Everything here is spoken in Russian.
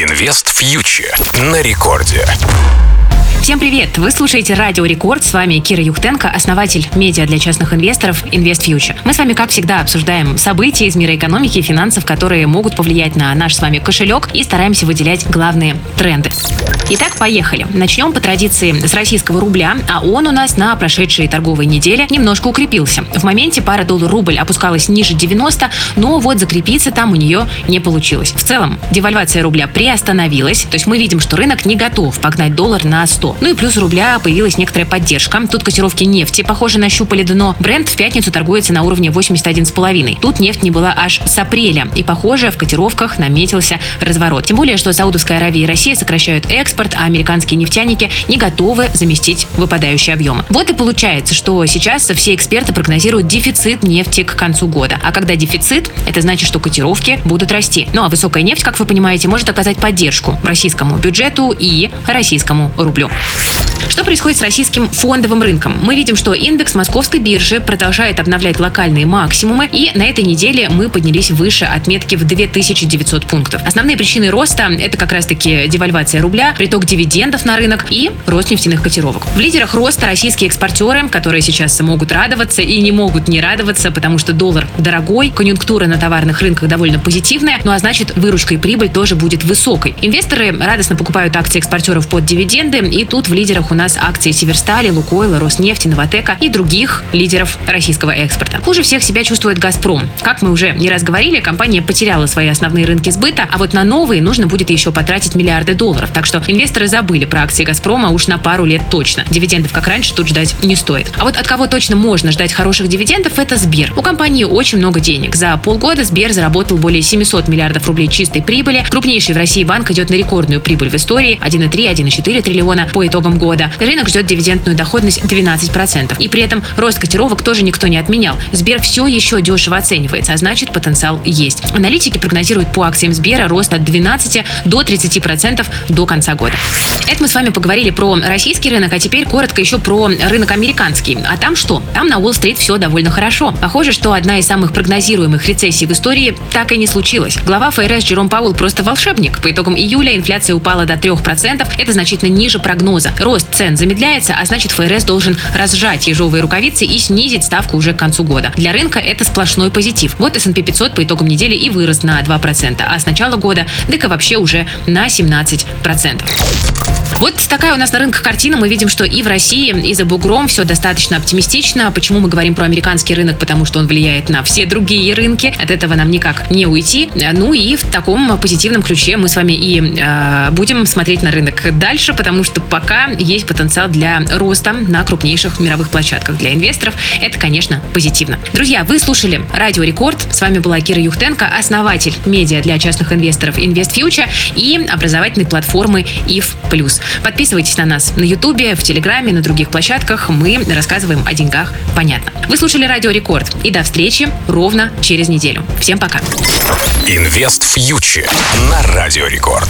Инвест фьючер на рекорде. Всем привет! Вы слушаете Радио Рекорд. С вами Кира Юхтенко, основатель медиа для частных инвесторов Invest Future. Мы с вами, как всегда, обсуждаем события из мира экономики и финансов, которые могут повлиять на наш с вами кошелек и стараемся выделять главные тренды. Итак, поехали. Начнем по традиции с российского рубля, а он у нас на прошедшей торговой неделе немножко укрепился. В моменте пара доллар-рубль опускалась ниже 90, но вот закрепиться там у нее не получилось. В целом, девальвация рубля приостановилась, то есть мы видим, что рынок не готов погнать доллар на 100. Ну и плюс рубля появилась некоторая поддержка. Тут котировки нефти, похоже, нащупали дно. Бренд в пятницу торгуется на уровне 81,5. Тут нефть не была аж с апреля. И, похоже, в котировках наметился разворот. Тем более, что Саудовская Аравия и Россия сокращают экспорт, а американские нефтяники не готовы заместить выпадающие объемы. Вот и получается, что сейчас все эксперты прогнозируют дефицит нефти к концу года. А когда дефицит, это значит, что котировки будут расти. Ну а высокая нефть, как вы понимаете, может оказать поддержку российскому бюджету и российскому рублю. Что происходит с российским фондовым рынком? Мы видим, что индекс московской биржи продолжает обновлять локальные максимумы, и на этой неделе мы поднялись выше отметки в 2900 пунктов. Основные причины роста – это как раз-таки девальвация рубля, приток дивидендов на рынок и рост нефтяных котировок. В лидерах роста российские экспортеры, которые сейчас могут радоваться и не могут не радоваться, потому что доллар дорогой, конъюнктура на товарных рынках довольно позитивная, ну а значит выручка и прибыль тоже будет высокой. Инвесторы радостно покупают акции экспортеров под дивиденды, и тут в лидерах у нас акции Северстали, Лукойла, Роснефти, Новотека и других лидеров российского экспорта. Хуже всех себя чувствует Газпром. Как мы уже не раз говорили, компания потеряла свои основные рынки сбыта, а вот на новые нужно будет еще потратить миллиарды долларов. Так что инвесторы забыли про акции Газпрома уж на пару лет точно. Дивидендов, как раньше, тут ждать не стоит. А вот от кого точно можно ждать хороших дивидендов, это Сбер. У компании очень много денег. За полгода Сбер заработал более 700 миллиардов рублей чистой прибыли. Крупнейший в России банк идет на рекордную прибыль в истории 1,3-1,4 триллиона по итогам года. Рынок ждет дивидендную доходность 12%. И при этом рост котировок тоже никто не отменял. Сбер все еще дешево оценивается, а значит потенциал есть. Аналитики прогнозируют по акциям Сбера рост от 12 до 30% до конца года. Это мы с вами поговорили про российский рынок, а теперь коротко еще про рынок американский. А там что? Там на Уолл-стрит все довольно хорошо. Похоже, что одна из самых прогнозируемых рецессий в истории так и не случилась. Глава ФРС Джером Пауэлл просто волшебник. По итогам июля инфляция упала до 3%. Это значительно ниже прогноза. Рост цен замедляется, а значит ФРС должен разжать ежовые рукавицы и снизить ставку уже к концу года. Для рынка это сплошной позитив. Вот S&P 500 по итогам недели и вырос на 2%, а с начала года ДК вообще уже на 17%. Вот такая у нас на рынках картина. Мы видим, что и в России, и за бугром все достаточно оптимистично. Почему мы говорим про американский рынок? Потому что он влияет на все другие рынки. От этого нам никак не уйти. Ну и в таком позитивном ключе мы с вами и э, будем смотреть на рынок дальше, потому что пока есть потенциал для роста на крупнейших мировых площадках для инвесторов. Это, конечно, позитивно. Друзья, вы слушали Радио Рекорд. С вами была Кира Юхтенко, основатель медиа для частных инвесторов Invest Future и образовательной платформы IF+. Подписывайтесь на нас на Ютубе, в Телеграме, на других площадках. Мы рассказываем о деньгах понятно. Вы слушали Радио Рекорд. И до встречи ровно через неделю. Всем пока. Инвест фьючер на Радио Рекорд.